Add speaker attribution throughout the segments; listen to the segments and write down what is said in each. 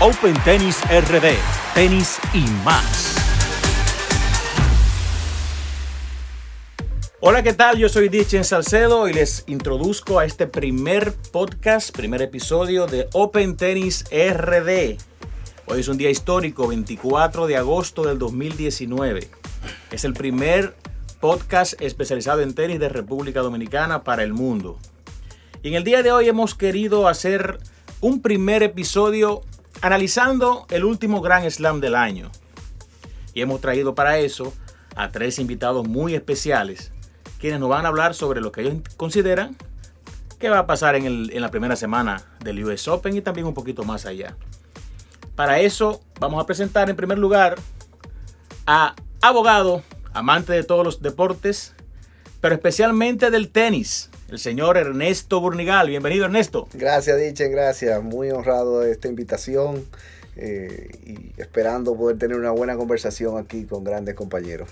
Speaker 1: Open Tennis RD, tenis y más. Hola, ¿qué tal? Yo soy Dichen Salcedo y les introduzco a este primer podcast, primer episodio de Open Tennis RD. Hoy es un día histórico, 24 de agosto del 2019. Es el primer podcast especializado en tenis de República Dominicana para el mundo. Y en el día de hoy hemos querido hacer un primer episodio analizando el último Grand Slam del año. Y hemos traído para eso a tres invitados muy especiales, quienes nos van a hablar sobre lo que ellos consideran que va a pasar en, el, en la primera semana del US Open y también un poquito más allá. Para eso vamos a presentar en primer lugar a abogado, amante de todos los deportes, pero especialmente del tenis, el señor Ernesto Burnigal. Bienvenido, Ernesto.
Speaker 2: Gracias, Dichen, gracias. Muy honrado de esta invitación eh, y esperando poder tener una buena conversación aquí con grandes compañeros.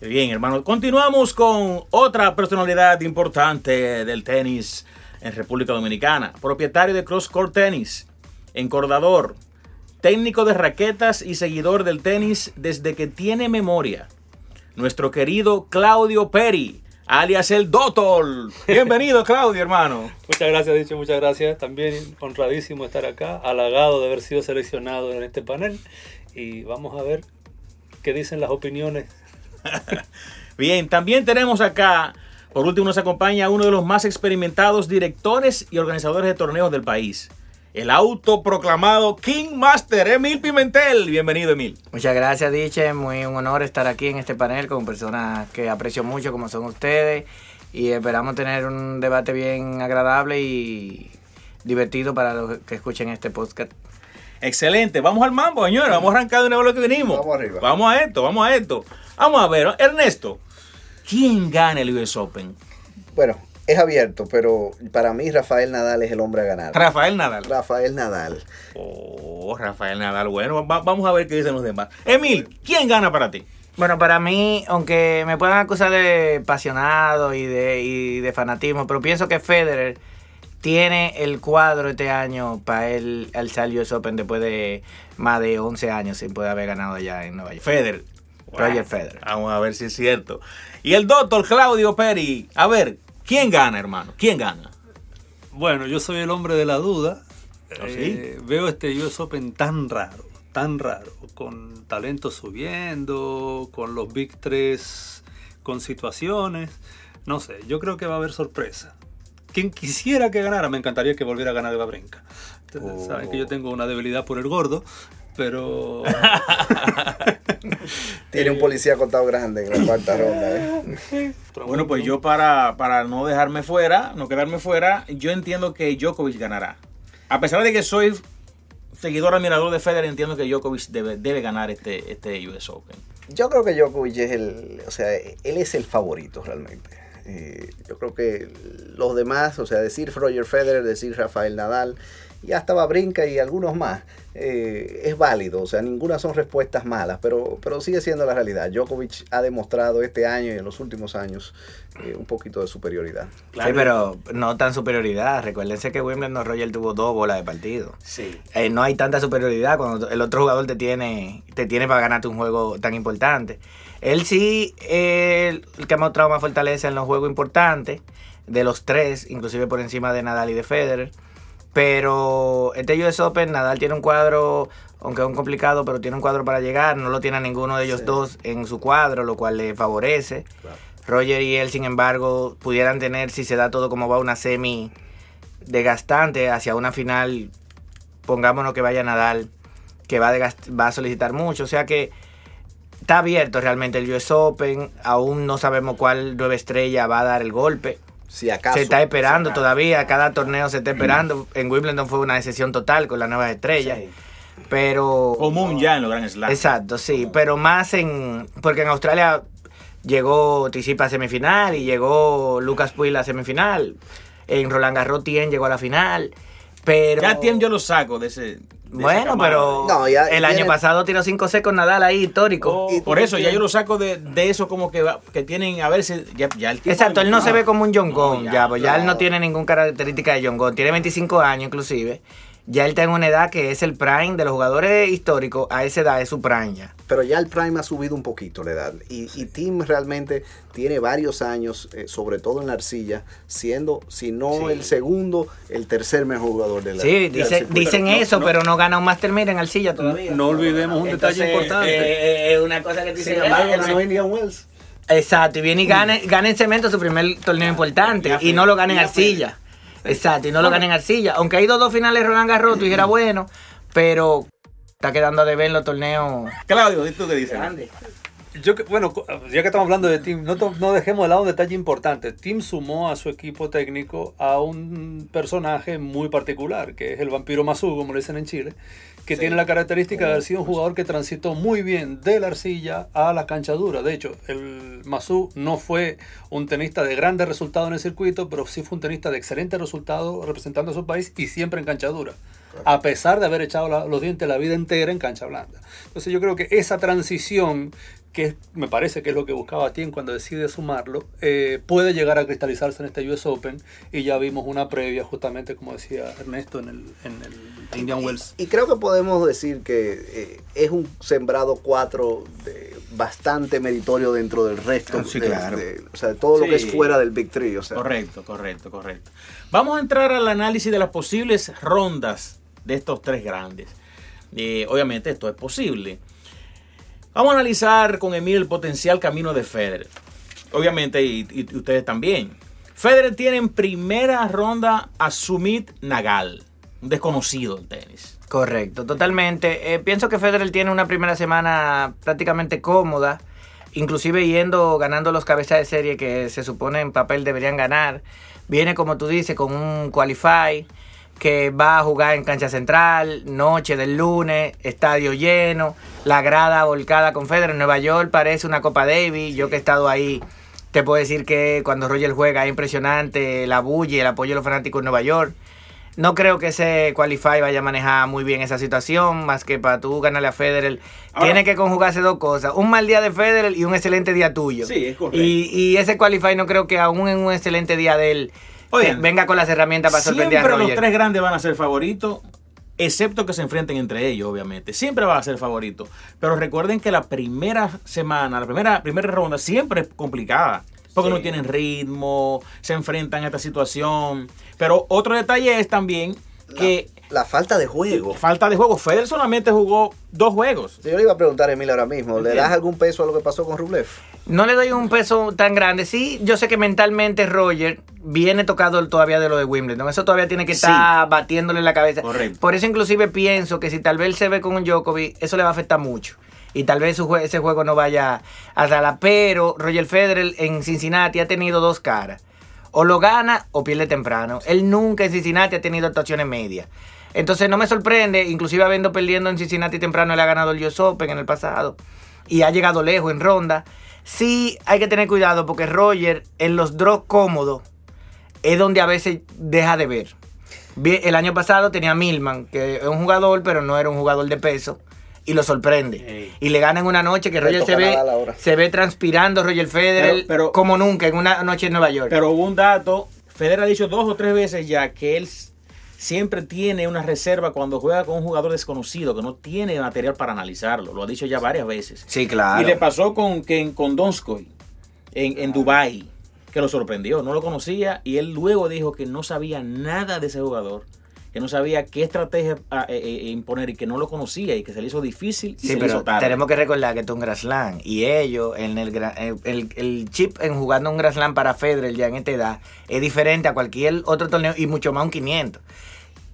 Speaker 1: Bien, hermano. Continuamos con otra personalidad importante del tenis en República Dominicana. Propietario de Cross Court Tennis, encordador, técnico de raquetas y seguidor del tenis desde que tiene memoria. Nuestro querido Claudio Peri alias el Dotol. Bienvenido, Claudio, hermano.
Speaker 3: Muchas gracias, dicho, muchas gracias. También honradísimo estar acá, halagado de haber sido seleccionado en este panel. Y vamos a ver qué dicen las opiniones.
Speaker 1: Bien, también tenemos acá, por último nos acompaña uno de los más experimentados directores y organizadores de torneos del país el autoproclamado King Master, Emil Pimentel. Bienvenido, Emil.
Speaker 4: Muchas gracias, Diche. Muy un honor estar aquí en este panel con personas que aprecio mucho, como son ustedes. Y esperamos tener un debate bien agradable y divertido para los que escuchen este podcast.
Speaker 1: Excelente. Vamos al mambo, señores. Vamos a arrancar de nuevo lo que venimos.
Speaker 2: Vamos arriba.
Speaker 1: Vamos a esto, vamos a esto. Vamos a ver, Ernesto. ¿Quién gana el US Open?
Speaker 2: Bueno, es abierto, pero para mí Rafael Nadal es el hombre a ganar.
Speaker 1: Rafael Nadal.
Speaker 2: Rafael Nadal.
Speaker 1: Oh, Rafael Nadal. Bueno, va- vamos a ver qué dicen los demás. Emil, ¿quién gana para ti?
Speaker 4: Bueno, para mí, aunque me puedan acusar de apasionado y de, y de fanatismo, pero pienso que Federer tiene el cuadro este año para él al US Open después de más de 11 años sin poder haber ganado allá en Nueva York.
Speaker 1: Federer.
Speaker 4: Roger Federer.
Speaker 1: Vamos a ver si es cierto. Y el doctor Claudio Peri. A ver, ¿quién gana, hermano? ¿Quién gana?
Speaker 3: Bueno, yo soy el hombre de la duda.
Speaker 1: ¿Ah, sí?
Speaker 3: Eh, veo este US Open tan raro, tan raro, con talento subiendo, con los Big 3, con situaciones. No sé, yo creo que va a haber sorpresa. Quien quisiera que ganara, me encantaría que volviera a ganar. Ustedes
Speaker 2: Oh.
Speaker 3: Saben que yo tengo una debilidad por el gordo, pero
Speaker 2: Tiene un policía contado grande en la cuarta ronda. ¿eh?
Speaker 1: Bueno, pues yo para, para no dejarme fuera, no quedarme fuera, yo entiendo que Djokovic ganará. A pesar de que soy seguidor admirador de Federer, entiendo que Djokovic debe, debe ganar este, este US Open.
Speaker 2: Yo creo que Djokovic es el, o sea, él es el favorito realmente. Eh, yo creo que los demás, o sea, decir Roger Federer, decir Rafael Nadal y hasta Babrinka y algunos más, eh, es válido. O sea, ninguna son respuestas malas, pero, pero sigue siendo la realidad. Djokovic ha demostrado este año y en los últimos años eh, un poquito de superioridad.
Speaker 4: Sí, pero no tan superioridad. Recuérdense que Wimbledon Roger tuvo dos bolas de partido.
Speaker 1: Sí.
Speaker 4: Eh, no hay tanta superioridad cuando el otro jugador te tiene, te tiene para ganarte un juego tan importante. Él sí, el que ha mostrado más fortaleza en los juegos importantes, de los tres, inclusive por encima de Nadal y de Federer. Pero este US Open, Nadal tiene un cuadro, aunque es un complicado, pero tiene un cuadro para llegar. No lo tiene a ninguno de ellos
Speaker 2: Sí.
Speaker 4: dos en su cuadro, lo cual le favorece. Roger y él, sin embargo, pudieran tener, si se da todo como va, una semi desgastante hacia una final, pongámonos que vaya Nadal, que va va a solicitar mucho. O sea que está abierto realmente el US Open. Aún no sabemos cuál nueva estrella va a dar el golpe.
Speaker 2: Si acaso.
Speaker 4: se está esperando todavía, cada torneo se está esperando. En Wimbledon fue una decisión total con las nuevas estrellas.
Speaker 2: Sí.
Speaker 4: Pero.
Speaker 1: Común ya en los Grand Slam.
Speaker 4: Exacto, sí, pero más en. Porque en Australia llegó Tisipa a semifinal y llegó Lucas Puig a semifinal. En Roland Garros Tien llegó a la final. Pero.
Speaker 1: Ya Tiem yo lo saco de ese.
Speaker 4: Bueno, pero
Speaker 2: No, ya-
Speaker 4: el año
Speaker 2: tiene-
Speaker 4: pasado tiró 5 C con Nadal ahí, histórico.
Speaker 1: Oh, por eso, ya yo lo saco de, de eso como que, va- que tienen, a ver si ya, ya el
Speaker 4: Exacto, él no se ve como un John
Speaker 1: No, ya,
Speaker 4: ya, pues ya él no tiene ninguna característica de John. Tiene 25 años inclusive. Ya él está en una edad que es el prime de los jugadores históricos, a esa edad es su prime ya.
Speaker 2: Pero ya el Prime ha subido un poquito la edad. Y, y Tim realmente tiene varios años, eh, sobre todo en la arcilla, siendo, si no el segundo, el tercer mejor jugador de la
Speaker 4: Sí, dice- dicen eso,
Speaker 3: no.
Speaker 4: pero no gana un Master Mira en Arcilla todavía.
Speaker 3: No olvidemos un detalle importante.
Speaker 4: eh, Es una cosa que
Speaker 2: Sin
Speaker 4: dicen.
Speaker 2: embargo,
Speaker 4: eh,
Speaker 2: ganó Indian Wells.
Speaker 4: Exacto, y viene y gana, gana en cemento su primer torneo importante y no lo gana en arcilla. Exacto, y no lo gana en arcilla. Aunque ha ido dos finales Roland Garros, tú dijeras bueno, pero está quedando a deber en los torneos
Speaker 1: Claudio, ¿y tú qué dices?
Speaker 4: grandes.
Speaker 3: Yo, que- bueno, ya que estamos hablando de Tim, no, no dejemos de lado un detalle importante. Tim sumó a su equipo técnico a un personaje muy particular, que es el vampiro Mazú, como le dicen en Chile, que tiene la característica de haber sido un jugador que transitó muy bien de la arcilla a la cancha dura. De hecho, el Mazú no fue un tenista de grandes resultados en el circuito, pero sí fue un tenista de excelentes resultados representando a su país y siempre en cancha dura. A pesar de haber echado la- los dientes la vida entera en cancha blanda. Entonces yo creo que esa transición que me parece que es lo que buscaba Tim cuando decide sumarlo, eh, puede llegar a cristalizarse en este US Open y ya vimos una previa justamente como decía Ernesto en el, en el Indian Wells.
Speaker 2: Y creo que podemos decir que eh, es un sembrado 4 de bastante meritorio dentro del resto.
Speaker 4: Ah, sí,
Speaker 2: de-
Speaker 4: claro.
Speaker 2: de- o sea, todo lo que es fuera del Big Three. O sea,
Speaker 1: Correcto, correcto, correcto. Vamos a entrar al análisis de las posibles rondas de estos tres grandes. Eh, obviamente esto es posible. Vamos a analizar con Emil el potencial camino de Federer. Obviamente, y, ustedes también. Federer tiene en primera ronda a Sumit Nagal, un desconocido del tenis.
Speaker 4: Correcto, totalmente. Eh, pienso que Federer tiene una primera semana prácticamente cómoda, inclusive yendo ganando los cabezas de serie que se supone en papel deberían ganar. Viene, como tú dices, con un qualify que va a jugar en cancha central, noche del lunes, estadio lleno, la grada volcada con Federer. Nueva York parece una Copa Davis, yo que he estado ahí. Te puedo decir que cuando Roger juega es impresionante la bulla y el apoyo de los fanáticos en Nueva York. No creo que ese Qualify vaya a manejar muy bien esa situación, más que para tú ganarle a Federer.
Speaker 1: Ahora-
Speaker 4: Tiene que conjugarse dos cosas, un mal día de Federer y un excelente día tuyo.
Speaker 1: Sí, es correcto.
Speaker 4: Y, y ese Qualify no creo que aún en un excelente día de él
Speaker 1: Oigan,
Speaker 4: venga con las herramientas para sorprender
Speaker 1: Siempre
Speaker 4: a
Speaker 1: los
Speaker 4: Roger.
Speaker 1: tres grandes van a ser favoritos, excepto que se enfrenten entre ellos, obviamente. Siempre van a ser favoritos. Pero recuerden que la primera semana, la primera, primera ronda siempre es complicada. Porque
Speaker 4: Sí.
Speaker 1: no tienen ritmo, se enfrentan a esta situación. Pero otro detalle es también que
Speaker 2: la falta de juego.
Speaker 1: falta de juego. Federer solamente jugó dos juegos.
Speaker 2: Yo le iba a preguntar a Emil ahora mismo, ¿le das algún peso a lo que pasó con Rublev?
Speaker 4: No le doy un peso tan grande. Sí, yo sé que mentalmente Roger viene tocado todavía de lo de Wimbledon. Eso todavía tiene que
Speaker 1: Sí.
Speaker 4: estar batiéndole en la cabeza.
Speaker 1: Correcto.
Speaker 4: Por eso inclusive pienso que si tal vez él se ve con un Djokovic, eso le va a afectar mucho. Y tal vez su jue- ese juego no vaya a la Pero Roger Federer en Cincinnati ha tenido dos caras. O lo gana o pierde temprano. Él nunca en Cincinnati ha tenido actuaciones medias. Entonces no me sorprende, inclusive habiendo perdiendo en Cincinnati temprano, él ha ganado el US Open en el pasado. Y ha llegado lejos en ronda. Sí hay que tener cuidado porque Roger en los draws cómodos es donde a veces deja de ver. El año pasado tenía Milman, que es un jugador, pero no era un jugador de peso. Y lo sorprende.
Speaker 1: Ey.
Speaker 4: Y le gana en una noche que Roger se ve, se ve transpirando Roger Federer
Speaker 1: Pero- pero-
Speaker 4: como nunca en una noche en Nueva York.
Speaker 1: Pero hubo un dato, Federer ha dicho dos o tres veces ya que él siempre tiene una reserva cuando juega con un jugador desconocido, que no tiene material para analizarlo. Lo ha dicho ya varias veces.
Speaker 4: sí, claro.
Speaker 1: Y le pasó con, que, con Donskoy en, en Dubai que lo sorprendió, no lo conocía y él luego dijo que no sabía nada de ese jugador, que no sabía qué estrategia ah, eh, eh, imponer y que no lo conocía y que se le hizo difícil y
Speaker 4: Sí,
Speaker 1: se le
Speaker 4: pero
Speaker 1: hizo tarde.
Speaker 4: tenemos que recordar que esto es un Grand Slam y ellos, en el, el, el- chip en jugando un Grand Slam para Federer ya en esta edad es diferente a cualquier otro torneo y mucho más un 500.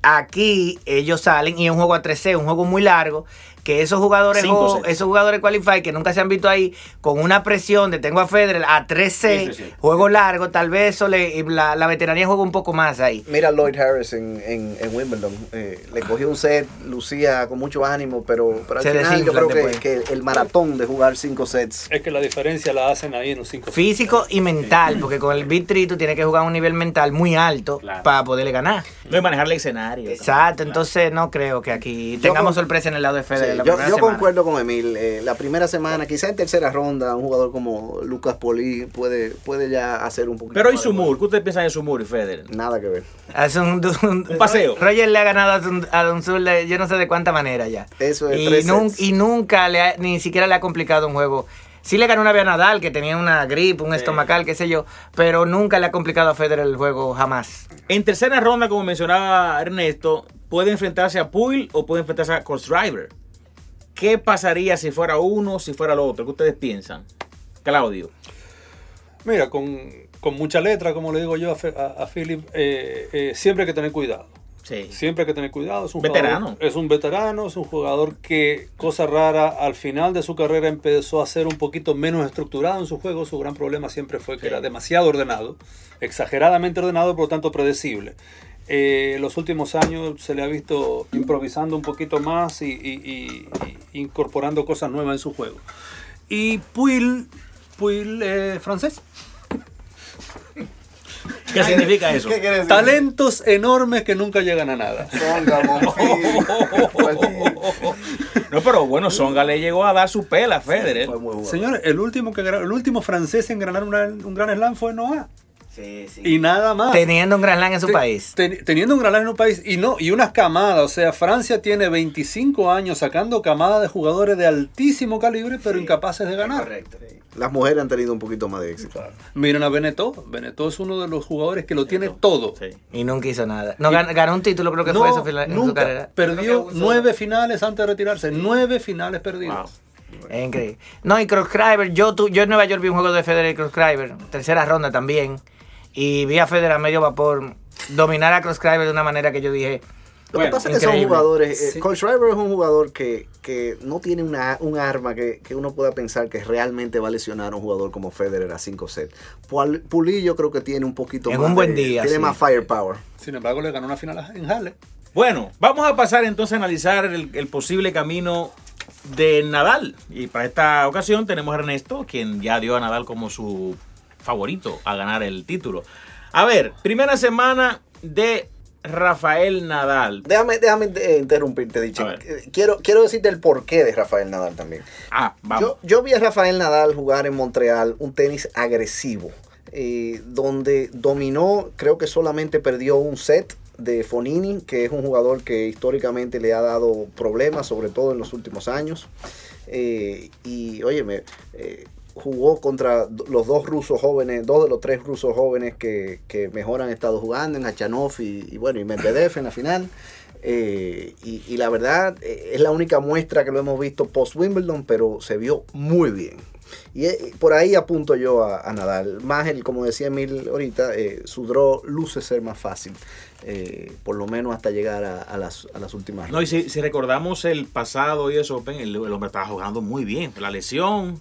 Speaker 4: Aquí ellos salen y es un juego a 3C, un juego muy largo, que esos jugadores
Speaker 1: Cinco
Speaker 4: esos jugadores qualify que nunca se han visto ahí con una presión de tengo a Federer a 3C,
Speaker 1: Sí, sí, sí.
Speaker 4: juego largo, tal vez eso le, la, la veteranía juega un poco más ahí.
Speaker 2: Mira a Lloyd Harris en, en, en Wimbledon. eh, le cogió un set, lucía con mucho ánimo, pero, pero al
Speaker 4: Se
Speaker 2: final yo
Speaker 4: desinflan
Speaker 2: creo que, el maratón de jugar cinco sets.
Speaker 3: Es que la diferencia la hacen ahí en los cinco.
Speaker 4: Físico y mental, porque con el Big Three tú tienes que jugar a un nivel mental muy alto
Speaker 1: Claro.
Speaker 4: para poderle ganar.
Speaker 1: No es manejar el escenario.
Speaker 4: Exacto, entonces no creo que aquí tengamos
Speaker 2: con-
Speaker 4: sorpresa en el lado de
Speaker 2: Sí,
Speaker 4: Federer. La
Speaker 2: yo, concuerdo con Emil. eh, la primera semana, quizá en tercera ronda, un jugador como Lucas Poli puede, puede ya hacer un poquito
Speaker 1: Pero y Sumur, ¿qué ustedes piensan de Sumur y Federer?
Speaker 2: Nada que ver.
Speaker 4: Hace un, un-
Speaker 1: Un paseo.
Speaker 4: Roger le ha ganado a Sun- a Don Sul de yo no sé de cuánta manera ya.
Speaker 2: Eso es
Speaker 4: y, nun- nunca le ha- ni siquiera le ha complicado un juego. Sí le ganó una vez a Nadal, que tenía una gripe, un estomacal, qué sé yo, pero nunca le ha complicado a Federer el juego, jamás.
Speaker 1: En tercera ronda, como mencionaba Ernesto, puede enfrentarse a Puil o puede enfrentarse a Driver. ¿Qué pasaría si fuera uno, si fuera el otro? ¿Qué ustedes piensan? Claudio.
Speaker 3: Mira, con, con mucha letra, como le digo yo a, Fe- a- a Philip, eh, eh, siempre hay que tener cuidado.
Speaker 1: Sí.
Speaker 3: Siempre hay que tener cuidado. Es un
Speaker 1: Veterano.
Speaker 3: jugador- es un veterano, es un jugador que, cosa rara, al final de su carrera empezó a ser un poquito menos estructurado en su juego. Su gran problema siempre fue que era demasiado ordenado, exageradamente ordenado, por lo tanto predecible. Eh, los últimos años se le ha visto improvisando un poquito más y, y- y- y incorporando cosas nuevas en su juego. Y Puil, Puil eh, francés.
Speaker 1: ¿Qué significa eso?
Speaker 2: ¿Qué quiere decir?
Speaker 3: Talentos enormes que nunca llegan a nada.
Speaker 2: Songa, Monfil.
Speaker 1: No, pero bueno, Songa le llegó a dar su pela a Federer.
Speaker 2: Fue muy bueno.
Speaker 3: Señores, el último, que, el último francés en ganar un gran slam fue Noah.
Speaker 4: Sí, sí.
Speaker 3: Y nada más.
Speaker 4: Teniendo un gran slam en su
Speaker 3: Te-
Speaker 4: país.
Speaker 3: ten- teniendo un gran slam en un país y no y unas camadas, o sea, Francia tiene 25 años sacando camadas de jugadores de altísimo calibre, pero incapaces de ganar.
Speaker 4: Correcto.
Speaker 2: Las mujeres han tenido un poquito más de éxito.
Speaker 3: Miren a Benetó. Benetó es uno de los jugadores que lo tiene todo.
Speaker 1: Sí.
Speaker 4: Y nunca hizo nada. No, gan- ganó un título, creo que fue eso en su
Speaker 3: nunca.
Speaker 4: carrera.
Speaker 3: Perdió nueve finales antes de retirarse. Nueve finales perdidos.
Speaker 1: Wow.
Speaker 4: Es increíble. No, y Crosscriber, yo, tu- yo en Nueva York vi un juego de Federer y Crosscriber, tercera ronda también, y vi a Federer a medio vapor dominar a Crosscriber de una manera que yo dije,
Speaker 2: Lo
Speaker 1: Bueno,
Speaker 2: que pasa es que son jugadores. eh,
Speaker 3: Sí.
Speaker 2: Schreiber es un jugador que, que no tiene una, un arma que, que uno pueda pensar que realmente va a lesionar a un jugador como Federer a 5 sets. Puli yo creo que tiene un poquito
Speaker 4: En
Speaker 2: más.
Speaker 4: un buen
Speaker 2: de-
Speaker 4: día,
Speaker 2: Tiene
Speaker 4: sí.
Speaker 2: más firepower.
Speaker 3: Sin embargo, le ganó una final en Halle.
Speaker 1: Bueno, vamos a pasar entonces a analizar el, el posible camino de Nadal. Y para esta ocasión tenemos a Ernesto, quien ya dio a Nadal como su favorito a ganar el título. A ver, primera semana de Rafael Nadal.
Speaker 2: Déjame, déjame eh, interrumpirte, Dicho. Eh, Quiero, quiero decirte el porqué de Rafael Nadal también.
Speaker 1: Ah, vamos.
Speaker 2: Yo, yo vi a Rafael Nadal jugar en Montreal un tenis agresivo, eh, donde dominó, creo que solamente perdió un set de Fonini, que es un jugador que históricamente le ha dado problemas, sobre todo en los últimos años. Eh, y óyeme, eh, jugó contra los dos rusos jóvenes, dos de los tres rusos jóvenes que, que mejor han estado jugando, en Hachanov y, y bueno, y Medvedev en la final. Eh, y, y la verdad eh, es la única muestra que lo hemos visto post Wimbledon, pero se vio muy bien. Y eh, por ahí apunto yo a, a Nadal. Más el, como decía Emil ahorita, eh, su draw luce ser más fácil. eh, por lo menos hasta llegar a, a las, a las últimas.
Speaker 1: No, y si, si recordamos el pasado US Open, el, el hombre estaba jugando muy bien. La lesión,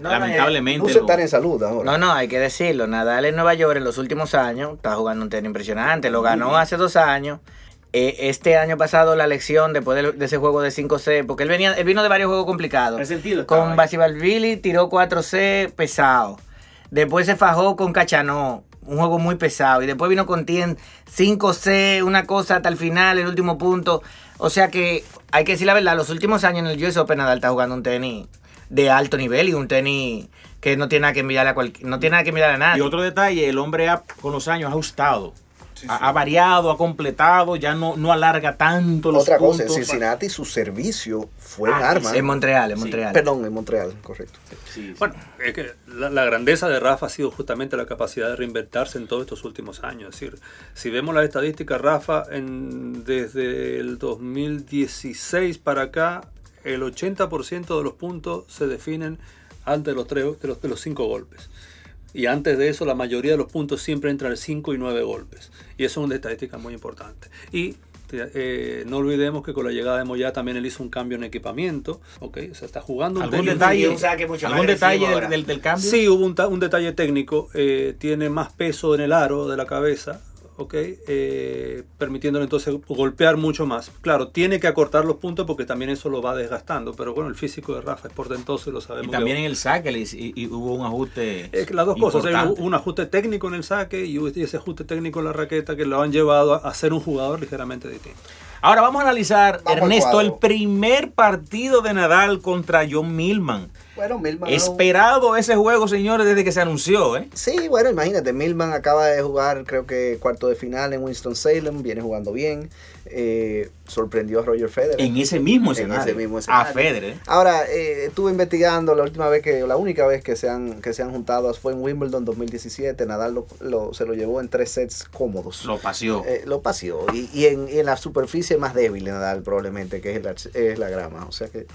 Speaker 4: No,
Speaker 1: lamentablemente.
Speaker 2: luce
Speaker 1: lo-
Speaker 2: estar en salud ahora.
Speaker 4: no, no, hay que decirlo, Nadal en Nueva York en los últimos años está jugando un tenis impresionante, lo ganó hace dos años. Eh, este año pasado la lección después de, de ese juego de 5C, porque él venía él vino de varios juegos complicados.
Speaker 1: Resentido
Speaker 4: Con. Basibalvili tiró 4C pesado. Después se fajó con Cachanó, un juego muy pesado. Y después vino con Tien 5C, una cosa hasta el final, el último punto. O sea que hay que decir la verdad, los últimos años en el US Open Nadal está jugando un tenis de alto nivel y un tenis que no tiene nada que envidiarle a, cualqui- no tiene nada que envidiarle a nadie.
Speaker 1: Y otro detalle, el hombre ha, con los años ha ajustado. Ha, ha variado, ha completado, ya no, no alarga tanto los
Speaker 2: Otra cosa, en
Speaker 1: puntos.
Speaker 2: Cincinnati su servicio fue un
Speaker 1: Ah,
Speaker 2: arma.
Speaker 4: En Montreal, en
Speaker 1: Sí,
Speaker 4: Montreal.
Speaker 2: Perdón, en Montreal, correcto.
Speaker 1: Sí, sí.
Speaker 3: Bueno, es que la, la grandeza de Rafa ha sido justamente la capacidad de reinventarse en todos estos últimos años. Es decir, si vemos las estadísticas, Rafa, en, desde el 2016 para acá, el 80% de los puntos se definen antes de los, tres, de, los, de los cinco golpes. Y antes de eso, la mayoría de los puntos siempre entran 5 y 9 golpes. Y eso es una estadística muy importante. Y eh, no olvidemos que con la llegada de Moya también él hizo un cambio en equipamiento. ¿ok? O sea, está jugando un
Speaker 1: ¿Algún detalle,
Speaker 4: un saque mucho más
Speaker 1: ¿algún detalle del,
Speaker 4: ahora.
Speaker 1: del- del cambio?
Speaker 3: Sí, hubo un, un detalle técnico. eh, tiene más peso en el aro de la cabeza, ¿ok? Eh, permitiéndole entonces golpear mucho más. Claro, tiene que acortar los puntos porque también eso lo va desgastando. Pero bueno, el físico de Rafa es portentoso y lo
Speaker 1: Y
Speaker 3: sabemos.
Speaker 1: también
Speaker 3: que-
Speaker 1: en el saque le y, y hubo un ajuste.
Speaker 3: es que las dos cosas, un, ajuste técnico en el saque y ese ajuste técnico en la raqueta que lo han llevado a, a ser un jugador ligeramente distinto.
Speaker 1: Ahora vamos a analizar,
Speaker 2: Vamos
Speaker 1: Ernesto, el primer partido de Nadal contra John Millman.
Speaker 2: Bueno, Milman.
Speaker 1: Esperado ese juego, señores, desde que se anunció, ¿eh?
Speaker 2: Sí, bueno, imagínate, Milman acaba de jugar, creo que cuarto de final en Winston-Salem, viene jugando bien, eh, sorprendió a Roger Federer.
Speaker 1: En ese mismo
Speaker 2: En
Speaker 1: escenario.
Speaker 2: ese mismo
Speaker 1: A
Speaker 2: escenario.
Speaker 1: Federer.
Speaker 2: Ahora, eh, estuve investigando la última vez que, la única vez que se han, que se han juntado fue en Wimbledon 2017, Nadal lo, lo- se lo llevó en tres sets cómodos.
Speaker 1: Lo paseó.
Speaker 2: Eh, lo paseó. Y, y en, y en la superficie más débil Nadal probablemente, que es la, es la grama. O sea que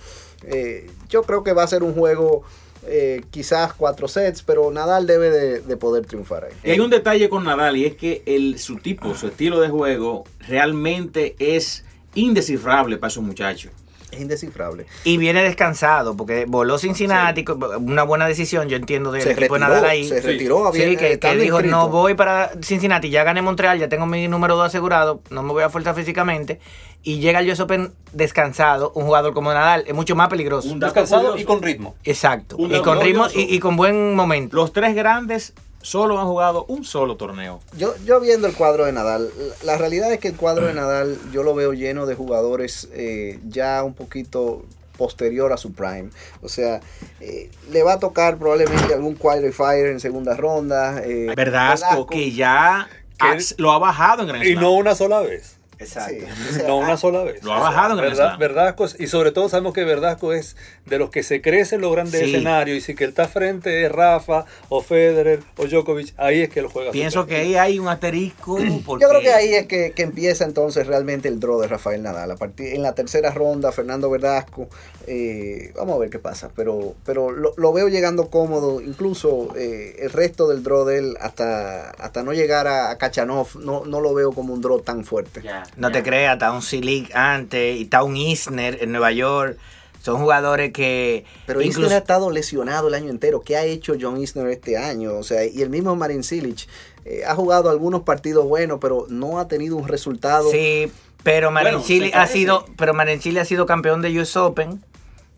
Speaker 2: eh, yo creo que va a ser un juego eh, quizás cuatro sets, pero Nadal debe de, de poder triunfar ahí.
Speaker 1: Y hay un detalle con Nadal y es que el, su tipo, su estilo de juego realmente es indescifrable para esos muchachos.
Speaker 2: Es indescifrable.
Speaker 4: Y viene descansado, porque voló Cincinnati, una buena decisión, yo entiendo, del
Speaker 2: Se
Speaker 4: equipo de
Speaker 2: retiró,
Speaker 4: Nadal ahí.
Speaker 2: se retiró,
Speaker 4: Sí,
Speaker 2: había-
Speaker 4: que, que
Speaker 2: estando
Speaker 4: dijo,
Speaker 2: inscrito.
Speaker 4: no voy para Cincinnati, ya gané Montreal, ya tengo mi número 2 asegurado, no me voy a forzar físicamente. Y llega al US Open descansado, un jugador como Nadal, es mucho más peligroso.
Speaker 1: Un
Speaker 3: Descansado
Speaker 1: curioso.
Speaker 3: y con ritmo.
Speaker 4: Exacto.
Speaker 1: Un
Speaker 4: Y con ritmo y con buen momento.
Speaker 1: Los tres grandes solo han jugado un solo torneo.
Speaker 2: Yo, yo viendo el cuadro de Nadal, la realidad es que el cuadro de Nadal yo lo veo lleno de jugadores eh, ya un poquito posterior a su prime. O sea, eh, le va a tocar probablemente algún qualifier en segunda ronda. eh,
Speaker 1: Verdasco,
Speaker 2: Velasco.
Speaker 1: que ya
Speaker 3: Que-
Speaker 1: ha- lo ha bajado en Grand
Speaker 3: Y
Speaker 1: Slam.
Speaker 3: no una sola vez.
Speaker 4: Exacto.
Speaker 2: Sí, o sea,
Speaker 3: No una sola vez.
Speaker 1: Lo ha bajado
Speaker 3: Verdad-. Verdasco es- y sobre todo sabemos que Verdasco es de los que se crecen los grandes
Speaker 4: Sí.
Speaker 3: escenarios y si que él está frente es Rafa o Federer o Djokovic, ahí es que él juega.
Speaker 1: Pienso que ahí hay un asterisco. Porque
Speaker 2: Yo creo que ahí es que, que empieza entonces realmente el draw de Rafael Nadal. A partir, en la tercera ronda, Fernando Verdasco, eh, vamos a ver qué pasa. Pero, pero lo, lo veo llegando cómodo. Incluso eh, el resto del draw de él, hasta, hasta no llegar a, a Kachanov, no, no lo veo como un draw tan fuerte.
Speaker 1: Ya,
Speaker 4: No te creas, está un Silic antes y está un Isner en Nueva York. Son jugadores que.
Speaker 2: Pero
Speaker 4: incluso-
Speaker 2: Isner ha estado lesionado el año entero. ¿Qué ha hecho John Isner este año? O sea, y el mismo Marin Cilic eh, ha jugado algunos partidos buenos, pero no ha tenido un resultado.
Speaker 4: Sí, pero
Speaker 1: Bueno,
Speaker 4: Marenchili
Speaker 1: se
Speaker 4: ha sido, pero Marenchili ha sido campeón de US Open,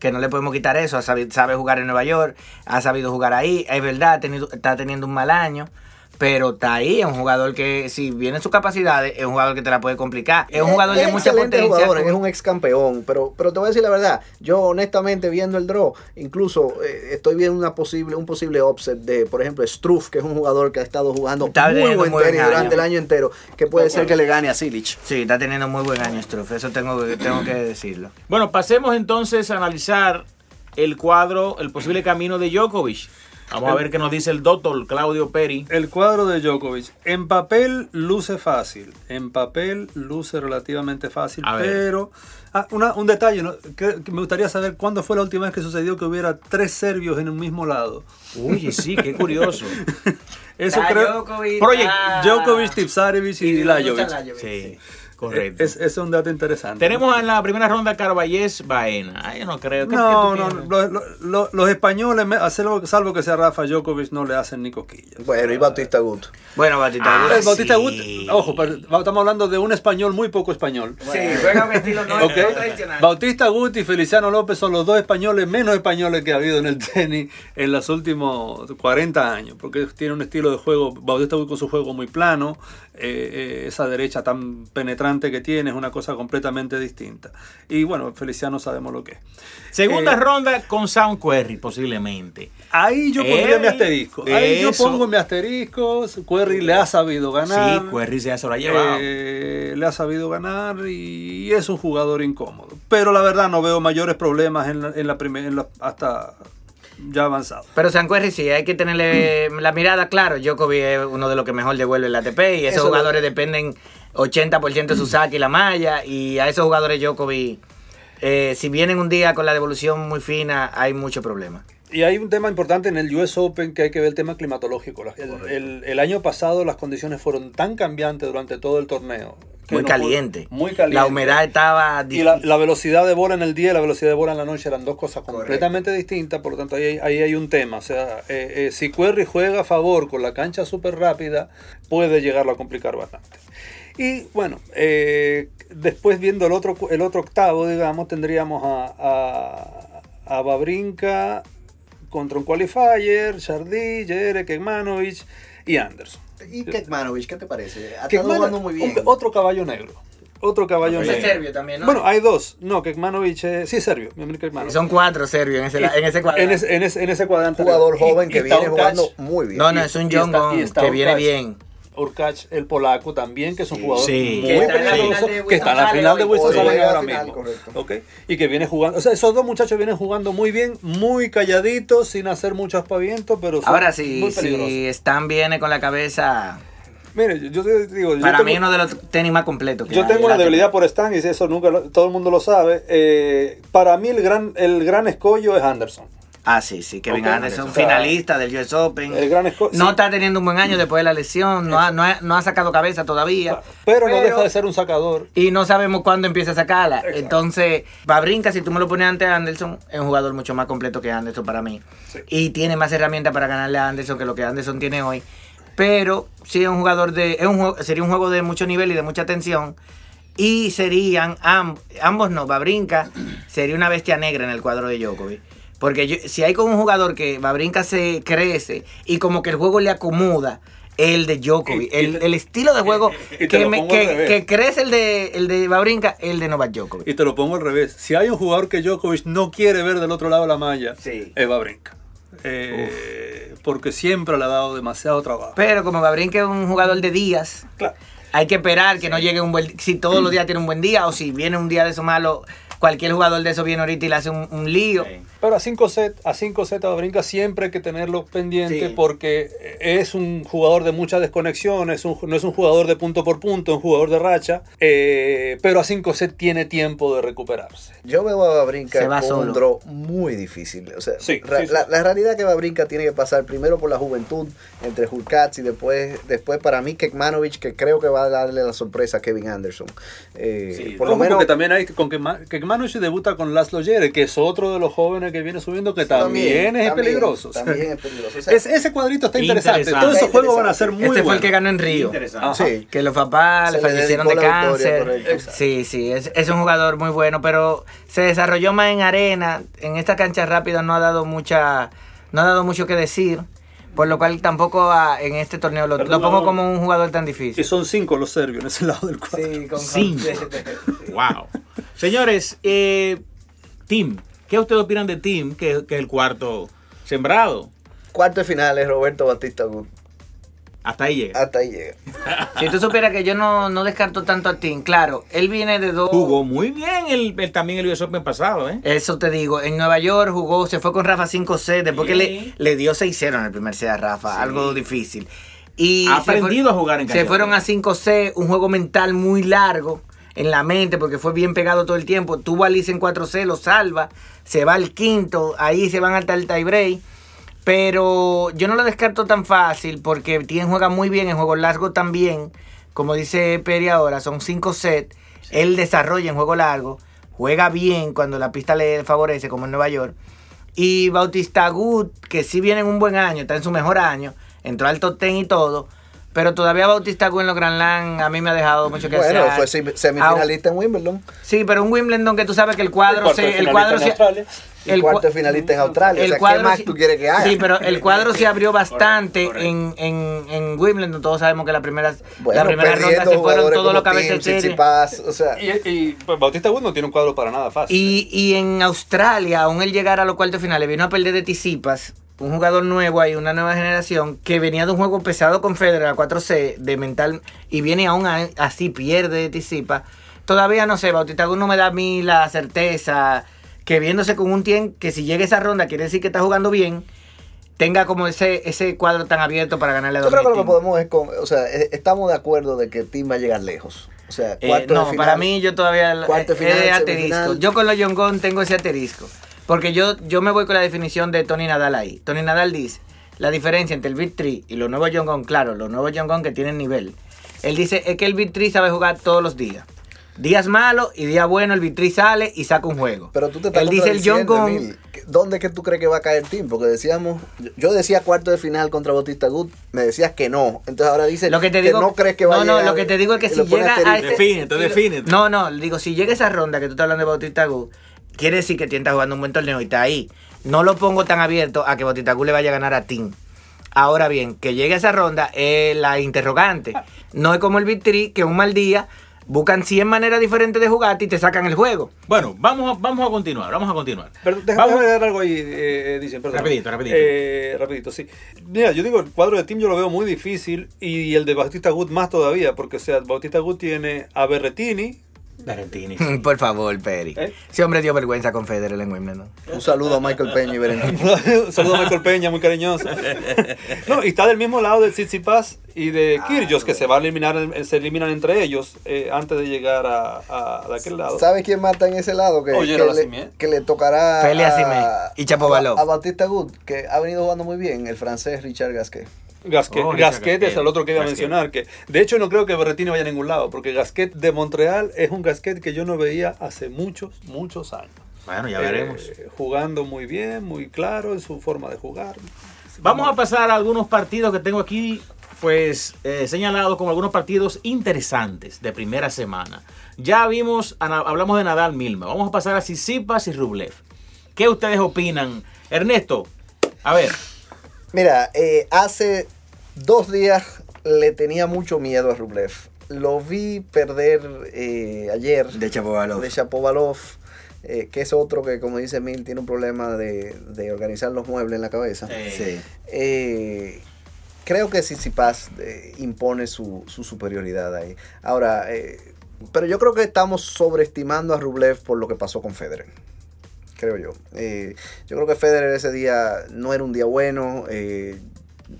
Speaker 4: que no le podemos quitar eso, ha sabi- sabe jugar en Nueva York, ha sabido jugar ahí, es verdad, ha tenido, está teniendo un mal año. Pero está ahí, es un jugador que, si viene sus capacidades, es un jugador que te la puede complicar. Es un jugador de mucha potencia.
Speaker 2: jugador, es un ex campeón, pero, pero te voy a decir la verdad, yo honestamente viendo el draw, incluso eh, estoy viendo una posible, un posible upset de, por ejemplo, Struff, que es un jugador que ha estado jugando
Speaker 4: Está
Speaker 2: muy buen
Speaker 4: muy buen
Speaker 2: tenis durante el año entero, que puede ser que le gane a Silic.
Speaker 4: Sí, está teniendo muy buen año Struff, eso tengo, tengo que decirlo.
Speaker 1: Bueno, pasemos entonces a analizar el cuadro, el posible camino de Djokovic. Vamos a ver qué nos dice el doctor Claudio Peri.
Speaker 3: El cuadro de Djokovic, en papel luce fácil, en papel luce relativamente fácil,
Speaker 1: A
Speaker 3: pero ah, una- un detalle, ¿no? que, que me gustaría saber cuándo fue la última vez que sucedió que hubiera tres serbios en un mismo lado.
Speaker 1: Uy, sí, qué curioso.
Speaker 3: Eso creo.
Speaker 4: Djokovic,
Speaker 1: Project
Speaker 4: está-
Speaker 3: Djokovic, Tipsarevic y Lajovic.
Speaker 1: Sí, correcto.
Speaker 3: Es, ese es un dato interesante.
Speaker 1: Tenemos en la primera ronda Carballés Baena. Ay, yo no creo. ¿Qué-
Speaker 3: No, no, lo- lo- lo- los españoles, salvo, salvo que sea Rafa Djokovic, no le hacen ni cosquillas.
Speaker 2: Bueno, y Bautista Gut.
Speaker 4: Bueno, Batista.
Speaker 1: Ah,
Speaker 3: El Bautista Gut, ojo, pero estamos hablando de un español muy poco español.
Speaker 4: Sí, juega un estilo no,
Speaker 3: Ok.
Speaker 4: no tradicional.
Speaker 3: Bautista Guti y Feliciano López son los dos españoles menos españoles que ha habido en el tenis en los últimos 40 años, porque tiene un estilo de juego, Bautista Guti con su juego muy plano, eh, eh, esa derecha tan penetrante que tiene es una cosa completamente distinta. Y bueno, Feliciano sabemos lo que es.
Speaker 1: Segunda
Speaker 3: Eh,
Speaker 1: ronda con Sound Querry, posiblemente.
Speaker 3: Ahí yo pondría
Speaker 1: Ey,
Speaker 3: mi asterisco. Ahí yo pongo mi asterisco. Querry le ha sabido ganar.
Speaker 1: Sí, Querry se lo ha llevado.
Speaker 3: Eh, le ha sabido ganar y es un jugador incómodo. Pero la verdad no veo mayores problemas en la, en la primer- en la- hasta ya avanzado.
Speaker 4: Pero San Querry sí, hay que tenerle la mirada claro. Djokovic es uno de los que mejor devuelve el ATP y esos
Speaker 2: Eso lo-
Speaker 4: jugadores dependen 80% de su saque y la malla. Y a esos jugadores Djokovic, eh, si vienen un día con la devolución muy fina, hay mucho problema.
Speaker 3: Y hay un tema importante en el US Open que hay que ver el tema climatológico. El, el- el año pasado las condiciones fueron tan cambiantes durante todo el torneo. que
Speaker 4: Muy
Speaker 3: no
Speaker 4: caliente.
Speaker 3: fue- Muy caliente.
Speaker 4: La humedad estaba
Speaker 3: Y la, velocidad de bola en el día y la velocidad de bola en la noche eran dos cosas completamente distintas, por lo tanto ahí, hay- ahí hay un tema. O sea, eh, eh, si Querry juega a favor con la cancha súper rápida, puede llegarlo a complicar bastante. Y bueno, eh, después viendo el otro, cu- el otro octavo, digamos, tendríamos a, a, a Babrinka contra un qualifier, Chardy, Jere, Kekmanovic y Anderson.
Speaker 2: ¿Y Kekmanovic, qué te parece? Ha estado
Speaker 3: Kekmano-
Speaker 2: jugando muy bien.
Speaker 3: un- otro caballo negro. otro caballo negro.
Speaker 4: Es serbio también, ¿no?
Speaker 3: Bueno, hay dos. No, Kekmanovic es, sí es serbio. mi amigo Kekmanovic.
Speaker 4: Son cuatro serbios en ese, en ese cuadro.
Speaker 3: En ese, en ese, en ese cuadrante.
Speaker 2: jugador joven
Speaker 3: y
Speaker 2: que viene jugando muy bien.
Speaker 4: No, no, es un
Speaker 3: está
Speaker 4: que viene bien.
Speaker 3: Urkach, el polaco también, que es un
Speaker 2: Sí.
Speaker 3: jugador
Speaker 1: Sí.
Speaker 3: muy peligroso, que está en la final de
Speaker 2: juega
Speaker 3: ahora mismo.
Speaker 2: correcto.
Speaker 3: Ok, Y que viene jugando, o sea, esos dos muchachos vienen jugando muy bien, muy calladitos, sin hacer mucho aspaviento, pero son
Speaker 4: Ahora sí,
Speaker 3: muy peligrosos.
Speaker 4: si Stan viene con la cabeza,
Speaker 3: Mire, yo, te digo, yo
Speaker 4: para
Speaker 3: tengo-
Speaker 4: mí uno de los tenis más completos.
Speaker 3: Yo
Speaker 4: hay
Speaker 3: tengo
Speaker 4: en
Speaker 3: una debilidad por Stan y eso nunca lo- todo el mundo lo sabe. Eh, para mí el gran el gran escollo es Anderson.
Speaker 4: Ah, sí, sí, Kevin
Speaker 3: Ok,
Speaker 4: Anderson,
Speaker 3: o sea,
Speaker 4: finalista del US Open.
Speaker 3: el gran esco-
Speaker 4: no
Speaker 3: sí.
Speaker 4: está teniendo un buen año después de la lesión, no ha, no ha- no ha sacado cabeza todavía.
Speaker 3: Pero, no deja de ser un sacador.
Speaker 4: Y no sabemos cuándo empieza a sacarla. Entonces, Babrinka, si tú me lo pones ante Anderson, es un jugador mucho más completo que Anderson para mí.
Speaker 3: Sí.
Speaker 4: Y tiene más herramientas para ganarle a Anderson que lo que Anderson tiene hoy. Pero sí es un jugador de. Es un, sería un juego de mucho nivel y de mucha tensión. Y serían, amb- ambos no, Babrinka sería una bestia negra en el cuadro de Djokovic. Porque yo- si hay con un jugador que Babrinka se crece y como que el juego le acomoda, el de Djokovic,
Speaker 3: Y-
Speaker 4: el, el estilo de juego
Speaker 3: y
Speaker 4: que, me- crece el de, el de Babrinka, el de Novak Djokovic.
Speaker 3: Y te lo pongo al revés. Si hay un jugador que Djokovic no quiere ver del otro lado de la malla,
Speaker 4: Sí.
Speaker 3: es Babrinka. Eh, porque siempre le ha dado demasiado trabajo.
Speaker 4: Pero como Babrinka es un jugador de días,
Speaker 3: Claro.
Speaker 4: hay que esperar que no llegue un buen si todos los días tiene un buen día o si viene un día de eso malo, cualquier jugador de eso viene ahorita y le hace un, un lío.
Speaker 1: Sí.
Speaker 3: Pero a 5 set, a 5 set a Babrinka siempre hay que tenerlo pendiente
Speaker 4: Sí.
Speaker 3: porque es un jugador de mucha desconexión, es un- no es un jugador de punto por punto, es un jugador de racha, eh, pero a 5 set tiene tiempo de recuperarse.
Speaker 2: Yo veo a
Speaker 4: va
Speaker 2: con
Speaker 4: solo.
Speaker 2: un draw muy difícil. O sea,
Speaker 3: Sí,
Speaker 2: ra-
Speaker 3: sí, sí.
Speaker 2: La, la realidad es que Babrinka tiene que pasar primero por la juventud entre Hurkacz y después, después para mí Kekmanovic, que creo que va a darle la sorpresa a Kevin Anderson. Eh,
Speaker 1: Sí,
Speaker 2: por lo menos
Speaker 3: porque también hay con que Kekmanovic debuta con Laszlo Yere, que es otro de los jóvenes que viene subiendo que también, es
Speaker 2: también,
Speaker 3: peligroso.
Speaker 2: También es peligroso. O sea,
Speaker 3: es- ese cuadrito está interesante.
Speaker 1: Interesante.
Speaker 3: Todos esos juegos van a ser muy
Speaker 4: este fue el que ganó en Río.
Speaker 2: Sí.
Speaker 4: Que los papás
Speaker 2: Se
Speaker 4: le
Speaker 2: le
Speaker 4: fallecieron de
Speaker 2: victoria,
Speaker 4: cáncer. Sí, sí, es, es un jugador muy bueno, pero se desarrolló más en arena. En esta cancha rápida no ha dado mucha, no ha dado mucho que decir. Por lo cual tampoco a- en este torneo lo, pongo como un jugador tan
Speaker 3: Y
Speaker 4: difícil.
Speaker 3: son cinco los serbios en ese lado del cuadro.
Speaker 4: Sí, con
Speaker 1: Cinco. Wow. Señores, eh, Tim, ¿qué ustedes opinan de Tim, que, que es el cuarto sembrado?
Speaker 2: Cuarto de finales, Roberto Batista Gut.
Speaker 1: Hasta ahí llega.
Speaker 2: Hasta ahí llega.
Speaker 4: Si tú supieras que yo no, no descarto tanto a Tim, claro, él viene de dos.
Speaker 1: Jugó muy bien el, el- también el US Open pasado, ¿eh?
Speaker 4: Eso te digo, en Nueva York jugó, se fue con Rafa 5-C, después que
Speaker 1: Sí.
Speaker 4: le, le dio 6-0 en el primer set a Rafa,
Speaker 1: Sí.
Speaker 4: algo difícil. Y
Speaker 1: Ha
Speaker 4: se fue-
Speaker 1: aprendido a jugar en
Speaker 4: Se fueron a
Speaker 1: dura.
Speaker 4: 5C, un juego mental muy largo en la mente porque fue bien pegado todo el tiempo. Tuvo a Liz en 4C, lo salva, se va al quinto, ahí se van hasta el tiebreak. Pero yo no lo descarto tan fácil porque Tien juega muy bien en juego largo también. Como dice Peri ahora, son 5 sets. Él desarrolla en juego largo, juega bien cuando la pista le favorece, como en Nueva York. Y Bautista Agut, que sí viene en un buen año, está en su mejor año, entró al top 10 y todo. Pero todavía Bautista Agut en los Grand Slam a mí me ha dejado mucho que
Speaker 2: Bueno,
Speaker 4: desear.
Speaker 2: fue sem- semifinalista en Wimbledon.
Speaker 4: Sí, pero un Wimbledon que tú sabes que el cuadro
Speaker 3: cuarto
Speaker 4: se, el cuadro
Speaker 3: en
Speaker 4: se-
Speaker 3: Australia.
Speaker 2: Y
Speaker 4: el
Speaker 2: cuarto finalista en Australia.
Speaker 4: el
Speaker 2: o sea,
Speaker 4: cuadro
Speaker 2: ¿qué más
Speaker 4: sí-
Speaker 2: tú quieres que haga?
Speaker 4: Sí, pero el cuadro se abrió bastante
Speaker 1: correcto.
Speaker 4: En, en, en Wimbledon. Todos sabemos que la primera,
Speaker 2: Bueno,
Speaker 4: la primera ronda se fueron todos los cabezas
Speaker 2: o sea,
Speaker 3: Y, y, pues, Bautista Wood no tiene un cuadro para nada fácil.
Speaker 4: Y, y en Australia, aún él llegar a los cuartos finales, vino a perder de Tisipas, un jugador nuevo ahí, una nueva generación, que venía de un juego pesado con Federer a 4C, de mental, y viene aún a- así, pierde de Tisipas. Todavía no sé, Bautista no me da a mí la certeza que viéndose con un tien que si llega esa ronda quiere decir que está jugando bien, tenga como ese, ese cuadro tan abierto para ganarle a
Speaker 2: yo creo que lo que podemos es, con, o sea, e- estamos de acuerdo de que Tim va a llegar lejos. O sea,
Speaker 4: Eh,
Speaker 2: cuarto de
Speaker 4: no,
Speaker 2: final,
Speaker 4: para mí yo todavía
Speaker 2: cuarto de
Speaker 4: eh,
Speaker 2: final,
Speaker 4: eh, asterisco. Yo con los John Gong tengo ese asterisco. Porque yo, yo me voy con la definición de Tony Nadal ahí. Tony Nadal dice, la diferencia entre el Big 3 y los nuevos John Gong, claro, los nuevos John Gong que tienen nivel. Él dice, es que el Big 3 sabe jugar todos los días. Días malos y días buenos, el Big 3 sale y saca un juego.
Speaker 2: Pero tú te estás
Speaker 4: Él dice el John Gong...
Speaker 2: ¿Dónde es que tú crees que va a caer Tim? Porque decíamos, yo decía cuarto de final contra Bautista Gut, me decías que no. Entonces ahora dices
Speaker 4: Lo que te digo-
Speaker 2: no crees que va
Speaker 4: no,
Speaker 2: a
Speaker 4: no,
Speaker 2: llegar.
Speaker 4: lo que te digo es que si llega a este-
Speaker 1: Defínete, defínete.
Speaker 4: No, no, digo, si llega esa ronda que tú estás hablando de Bautista Agut, quiere decir que Tim está jugando un buen torneo y está ahí. No lo pongo tan abierto a que Bautista Agut le vaya a ganar a Tim. Ahora bien, que llegue a esa ronda es la interrogante. No es como el Big 3, que un mal día Buscan 100 maneras diferentes de jugar y te sacan el juego.
Speaker 1: Bueno, vamos a, vamos a continuar, vamos a continuar.
Speaker 3: Pero déjame,
Speaker 1: Vamos-
Speaker 3: déjame dar algo ahí, eh, dicen, perdón.
Speaker 1: Rapidito, rapidito.
Speaker 3: Eh, rapidito, sí. Mira, yo digo, el cuadro de team yo lo veo muy difícil y el de Bautista Good más todavía, porque o sea, Bautista Good tiene a Berretini,
Speaker 1: Berrettini.
Speaker 4: Por favor, Peri.
Speaker 3: ¿Eh?
Speaker 4: Ese hombre dio vergüenza con Federer en Wimbledon.
Speaker 2: Un saludo a Michael Peña y Berentino.
Speaker 3: Saludos a Michael Peña, muy cariñoso. No, y está del mismo lado del Tsitsipas y de Kyrgios, que se va a eliminar, se eliminan entre ellos eh, antes de llegar a, a, de aquel lado.
Speaker 2: ¿Sabes quién mata en ese lado? Que,
Speaker 3: Oye,
Speaker 2: que,
Speaker 3: la
Speaker 2: le,
Speaker 3: Simié.
Speaker 2: que le tocará a,
Speaker 4: y Chapovalov.
Speaker 2: a Bautista Good, que ha venido jugando muy bien, el francés Richard Gasquet.
Speaker 3: Gasquet,
Speaker 1: Oh,
Speaker 3: Gasquet es el otro que iba a mencionar. que De hecho, no creo que Berretini vaya a ningún lado, porque Gasquet de Montreal es un Gasquet que yo no veía hace muchos, muchos años.
Speaker 1: Bueno, ya
Speaker 3: Eh,
Speaker 1: veremos.
Speaker 3: jugando muy bien, muy claro en su forma de jugar.
Speaker 1: Vamos a pasar a algunos partidos que tengo aquí, pues, eh, señalados como algunos partidos interesantes de primera semana. Ya vimos, hablamos de Nadal Milma. Vamos a pasar a Sisipas y Rublev. ¿Qué ustedes opinan? Ernesto, a ver,
Speaker 2: Mira, eh, hace dos días le tenía mucho miedo a Rublev. Lo vi perder eh, ayer
Speaker 4: De Chapovalov.
Speaker 2: de Shapovalov, eh, que es otro que, como dice Mil, tiene un problema de, de organizar los muebles en la cabeza.
Speaker 4: Sí.
Speaker 2: Eh, creo que Tsitsipas eh, impone su, su superioridad ahí. Ahora, eh, pero yo creo que estamos sobreestimando a Rublev por lo que pasó con Federer. Creo yo. Eh, yo creo que Federer ese día no era un día bueno. eh,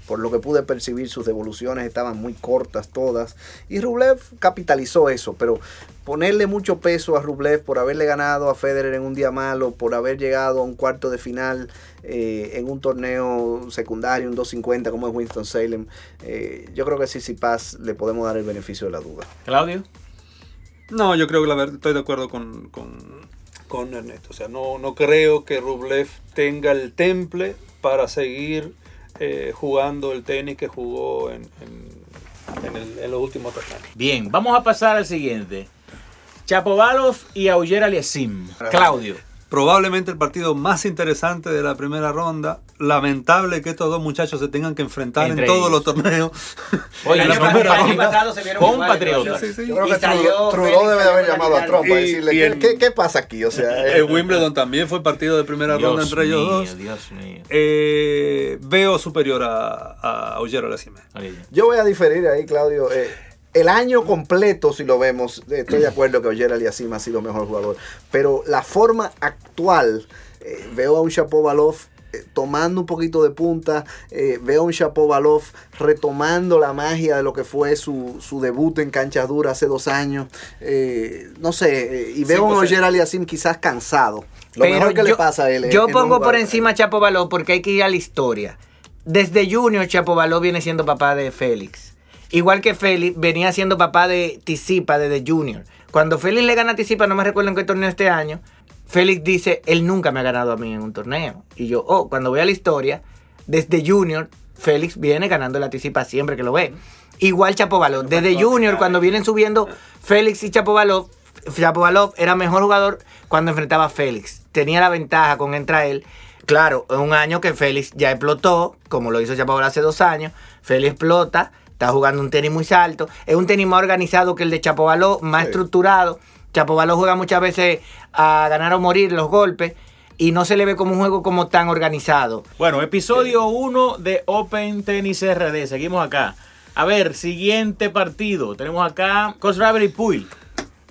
Speaker 2: por lo que pude percibir, sus devoluciones estaban muy cortas todas. Y Rublev capitalizó eso, pero ponerle mucho peso a Rublev por haberle ganado a Federer en un día malo, por haber llegado a un cuarto de final eh, en un torneo secundario, un 250 como es Winston-Salem, eh, yo creo que sí, sí Paz le podemos dar el beneficio de la duda.
Speaker 1: Claudio.
Speaker 3: No, yo creo que la verdad estoy de acuerdo con, con, con Ernesto. O sea, no, no creo que Rublev tenga el temple para seguir eh, jugando el tenis que jugó en, en, en el- en los últimos torneos.
Speaker 1: Bien, vamos a pasar al siguiente. Chapovalov y Auger Aliasim. Claudio.
Speaker 3: Probablemente el partido más interesante de la primera ronda. Lamentable que estos dos muchachos se tengan que enfrentar
Speaker 1: Entre
Speaker 3: en todos
Speaker 1: ellos.
Speaker 3: los torneos.
Speaker 1: Oye,
Speaker 3: en la
Speaker 1: el año
Speaker 3: primera
Speaker 1: pasado-
Speaker 3: ronda.
Speaker 1: se vieron Compatriotas.
Speaker 3: Sí, sí.
Speaker 2: Yo creo que Trudeau, debe haber llamado a. Trump para
Speaker 3: Y-
Speaker 2: decirle,
Speaker 3: y
Speaker 2: ¿qué,
Speaker 3: en-
Speaker 2: qué- qué pasa aquí? O sea, eh,
Speaker 3: El Wimbledon también fue partido de primera ronda entre ellos dos.
Speaker 1: Dios mío.
Speaker 3: Eh, veo superior a, a Aliassime.
Speaker 1: Oye,
Speaker 2: Yo voy a diferir ahí, Claudio. Eh, el año completo, si lo vemos, estoy de acuerdo que Oyer Aliasim ha sido mejor jugador. Pero la forma actual, eh, veo a un Shapovalov eh, tomando un poquito de punta, eh, veo a un Shapovalov retomando la magia de lo que fue su, su debut en canchas duras hace dos años. Eh, no sé, y veo a un
Speaker 3: 100%.
Speaker 2: Oyer Aliasim quizás cansado. Lo
Speaker 4: Pero
Speaker 2: mejor que le pasa a él es-
Speaker 4: Yo pongo por encima a Chapovalov porque hay que ir a la historia. Desde Junior, Chapovalov viene siendo papá de Félix. Igual que Félix venía siendo papá de Tisipa desde Junior. Cuando Félix le gana a Tisipa, no me recuerdo en qué torneo este año, Félix dice, él nunca me ha ganado a mí en un torneo. Y yo, oh, cuando voy a la historia, desde Junior, Félix viene ganando la Tisipa siempre que lo ve. Igual Chapovalov. Desde Junior, cuando vienen subiendo Félix y Chapovalov, Chapovalov era mejor jugador cuando enfrentaba a Félix. Tenía la ventaja con entra él. Claro, un año que Félix ya explotó, como lo hizo Chapovalov hace dos años. Félix explota, está jugando un tenis muy alto. Es un tenis más organizado que el de Chapovalov, más
Speaker 2: Sí.
Speaker 4: estructurado. Chapovalov juega muchas veces a ganar o morir los golpes y no se le ve como un juego como tan organizado.
Speaker 1: Bueno, episodio 1 de Open Tennis RD. Seguimos acá. A ver, siguiente partido. Tenemos acá Cosraber y Puy.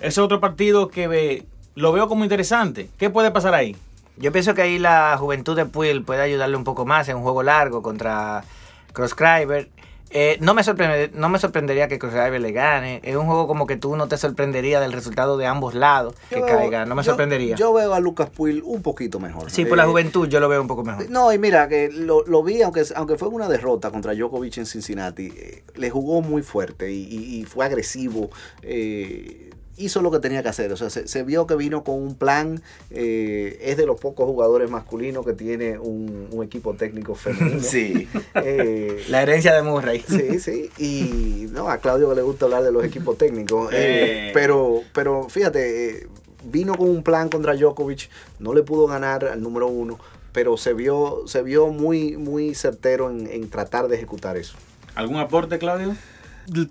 Speaker 1: Ese otro partido que ve- lo veo como interesante. ¿Qué puede pasar ahí?
Speaker 4: Yo pienso que ahí la juventud de Puil puede ayudarle un poco más en un juego largo contra Crosskriver. Eh, no, me sorprende, no me sorprendería que Crosskriver le gane. Es un juego como que tú no te sorprendería del resultado de ambos lados que
Speaker 2: veo-
Speaker 4: caiga. No me
Speaker 2: yo-
Speaker 4: sorprendería.
Speaker 2: Yo veo a Lucas Puil un poquito mejor.
Speaker 4: sí, por la
Speaker 2: Eh,
Speaker 4: juventud yo lo veo un poco mejor.
Speaker 2: No, y mira, que lo, lo vi, aunque, aunque fue una derrota contra Djokovic en Cincinnati, eh, le jugó muy fuerte y, y- y fue agresivo. eh, hizo lo que tenía que hacer. O sea, se, se vio que vino con un plan. eh, es de los pocos jugadores masculinos que tiene un, un equipo técnico femenino.
Speaker 4: Sí.
Speaker 2: Eh,
Speaker 4: La herencia de Murray.
Speaker 2: Sí, sí, y no, a Claudio le gusta hablar de los equipos técnicos, eh, pero, pero fíjate, vino con un plan contra Djokovic, no le pudo ganar al número uno, pero se vio, se vio muy, muy certero en, en tratar de ejecutar eso.
Speaker 1: ¿Algún aporte, Claudio?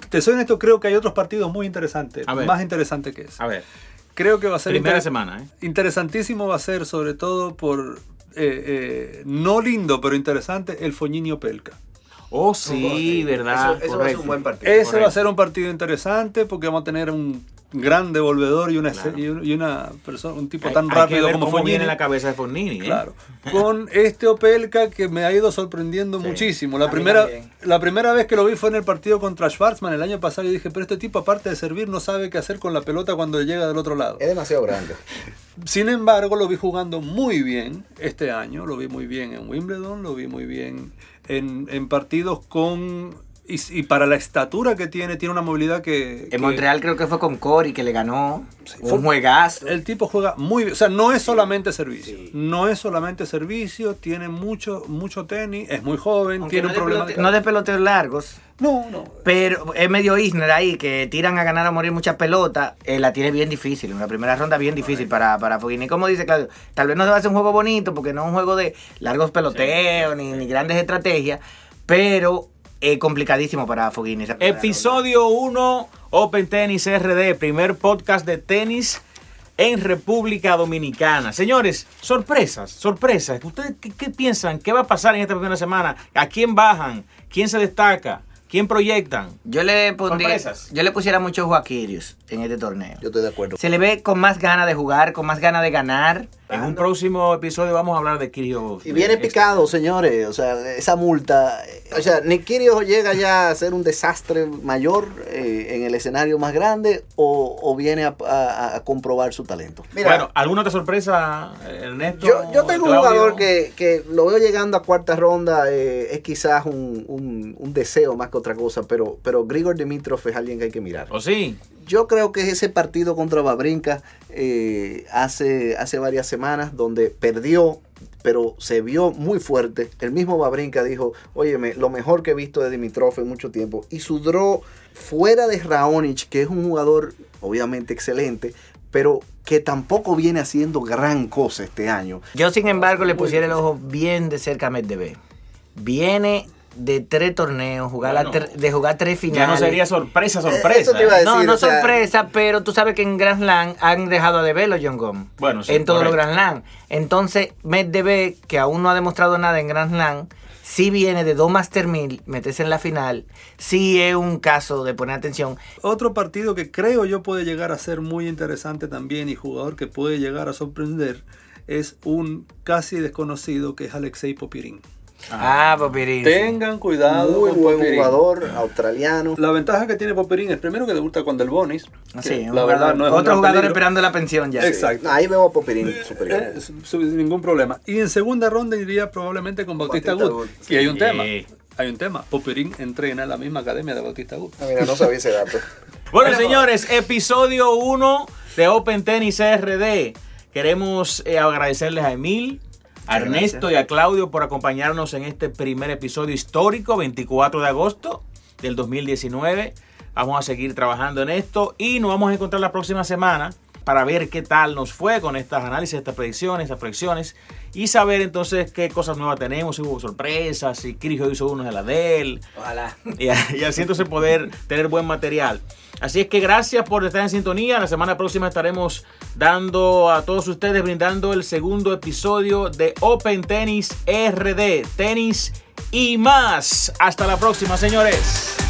Speaker 3: Te soy honesto, creo que hay otros partidos muy interesantes,
Speaker 1: A ver.
Speaker 3: más interesantes que ese.
Speaker 1: A ver,
Speaker 3: Creo que va a ser
Speaker 1: primera
Speaker 3: inter-
Speaker 1: semana, ¿eh?
Speaker 3: interesantísimo va a ser sobre todo por eh, eh, no lindo pero interesante el Foñinio Pelca.
Speaker 1: Oh, sí, ¿verdad?
Speaker 2: Eso, eso va a ser un buen partido.
Speaker 3: Ese va a ser un partido interesante porque vamos a tener un gran devolvedor y una,
Speaker 1: Claro.
Speaker 3: y un- y una persona, un tipo
Speaker 1: Hay-
Speaker 3: tan
Speaker 1: hay que
Speaker 3: rápido
Speaker 1: ver
Speaker 3: como
Speaker 1: cómo
Speaker 3: Fognini.
Speaker 1: viene la cabeza de Fornini, ¿eh?
Speaker 3: Claro. Con este Opelka que me ha ido sorprendiendo
Speaker 4: Sí.
Speaker 3: muchísimo. La primera,
Speaker 4: también.
Speaker 3: la primera vez que lo vi fue en el partido contra Schwarzman el año pasado y dije, pero este tipo aparte de servir no sabe qué hacer con la pelota cuando llega del otro lado.
Speaker 2: Es demasiado grande.
Speaker 3: Sin embargo, lo vi jugando muy bien este año. Lo vi muy bien en Wimbledon, lo vi muy bien en, en partidos con... Y, y para la estatura que tiene, tiene una movilidad que... que
Speaker 4: En Montreal creo que fue con Cory que le ganó.
Speaker 3: fue-
Speaker 4: un juegazo.
Speaker 3: El tipo juega muy bien. O sea, no es solamente servicio. No es solamente servicio. Tiene mucho, mucho tenis. Es muy joven.
Speaker 4: Aunque
Speaker 3: tiene
Speaker 4: no,
Speaker 3: un
Speaker 4: de
Speaker 3: problema.
Speaker 4: pelote- no de peloteos largos.
Speaker 3: No, no.
Speaker 4: Pero es medio Isner ahí, que tiran a ganar a morir muchas pelotas. eh, la tiene bien difícil, una primera ronda bien difícil para, para Fognini. Como dice Claudio, tal vez no se va a hacer un juego bonito porque no es un juego de largos peloteos ni, ni grandes estrategias, pero complicadísimo para primera
Speaker 1: Episodio 1, Open Tennis RD, primer podcast de tenis en República Dominicana. Señores, sorpresas, sorpresas. ¿Ustedes qué, qué piensan? ¿Qué va a pasar en esta primera semana? ¿A quién bajan? ¿Quién se destaca? ¿Quién proyectan?
Speaker 4: Yo le pondría,
Speaker 1: Sorpresas.
Speaker 4: yo le pusiera mucho ojo a Kyrgios en este torneo.
Speaker 2: Yo estoy de acuerdo.
Speaker 4: Se le ve con más ganas de jugar, con más ganas de ganar.
Speaker 1: En un próximo episodio vamos a hablar de Kyrgios.
Speaker 2: Y viene picado, señores. O sea, esa multa. eh, O sea, Nick Kyrgios llega ya a ser un desastre mayor eh, en el escenario más grande o, o viene a, a- a comprobar su talento. Mira,
Speaker 1: Bueno, ¿alguna otra sorpresa, Ernesto?
Speaker 2: yo, yo tengo un jugador que, que lo veo llegando a cuarta ronda. eh, es quizás un, un- un deseo más que otra cosa, pero, pero Grigor Dimitrov es alguien que hay que mirar.
Speaker 1: ¿O sí?
Speaker 2: Yo creo que ese partido contra Babrinka eh, hace, hace varias semanas donde perdió, pero se vio muy fuerte. El mismo Babrinka dijo, óyeme, lo mejor que he visto de Dimitrov en mucho tiempo. Y su draw fuera de Raonic, que es un jugador obviamente excelente, pero que tampoco viene haciendo gran cosa este año.
Speaker 4: Yo, sin embargo, le pusiera el ojo bien de cerca a Medvedev. Viene de tres torneos, jugar la
Speaker 1: Bueno,
Speaker 4: tre- de jugar tres
Speaker 1: Ya
Speaker 4: finales.
Speaker 1: no sería sorpresa,
Speaker 2: eso
Speaker 1: sorpresa.
Speaker 2: te iba a
Speaker 1: ¿eh?
Speaker 4: No,
Speaker 2: decir,
Speaker 4: no
Speaker 2: o sea-
Speaker 4: sorpresa, pero tú sabes que en Grand Slam han dejado de verlo John Gom.
Speaker 1: Bueno, sí,
Speaker 4: En todos los. Grand Slam. Entonces, Medvedev, que aún no ha demostrado nada en Grand Slam, sí viene de dos Master 1000, meterse en la final, sí es un caso de poner atención.
Speaker 3: Otro partido que creo yo puede llegar a ser muy interesante también y jugador que puede llegar a sorprender es un casi desconocido que es Alexei Popirín.
Speaker 4: Ah, Popirín.
Speaker 3: Tengan cuidado
Speaker 2: Muy
Speaker 3: con
Speaker 2: buen
Speaker 3: Popirín.
Speaker 2: jugador australiano.
Speaker 3: La ventaja que tiene Popirín es primero que debuta con Del Bonis. que
Speaker 4: Sí,
Speaker 3: la verdad no es
Speaker 4: otro jugador
Speaker 3: peligro.
Speaker 4: esperando la pensión ya.
Speaker 3: Exacto.
Speaker 2: Ahí veo a Popirín superior.
Speaker 3: Eh, sin ningún problema. Y en segunda ronda iría probablemente con Bautista,
Speaker 2: Bautista
Speaker 3: Gut. Hay un
Speaker 1: sí.
Speaker 3: tema. Hay un tema. Popirín entrena en la misma academia de Bautista Gut.
Speaker 2: Ah, Mira, no sabía ese dato.
Speaker 1: Bueno, señores, episodio 1 de Open Tennis RD. Queremos eh, agradecerles a Emil, a Ernesto
Speaker 4: gracias.
Speaker 1: y a Claudio por acompañarnos en este primer episodio histórico, 24 de agosto del 2019. Vamos a seguir trabajando en esto y nos vamos a encontrar la próxima semana para ver qué tal nos fue con estas análisis, estas predicciones, estas proyecciones y saber entonces qué cosas nuevas tenemos, si hubo sorpresas, si Kyrgios hizo uno de la de él,
Speaker 4: Ojalá.
Speaker 1: y, y así entonces poder tener buen material. Así es que gracias por estar en sintonía. La semana próxima estaremos dando a todos ustedes, brindando el segundo episodio de Open Tennis RD, tenis y más. Hasta la próxima, señores.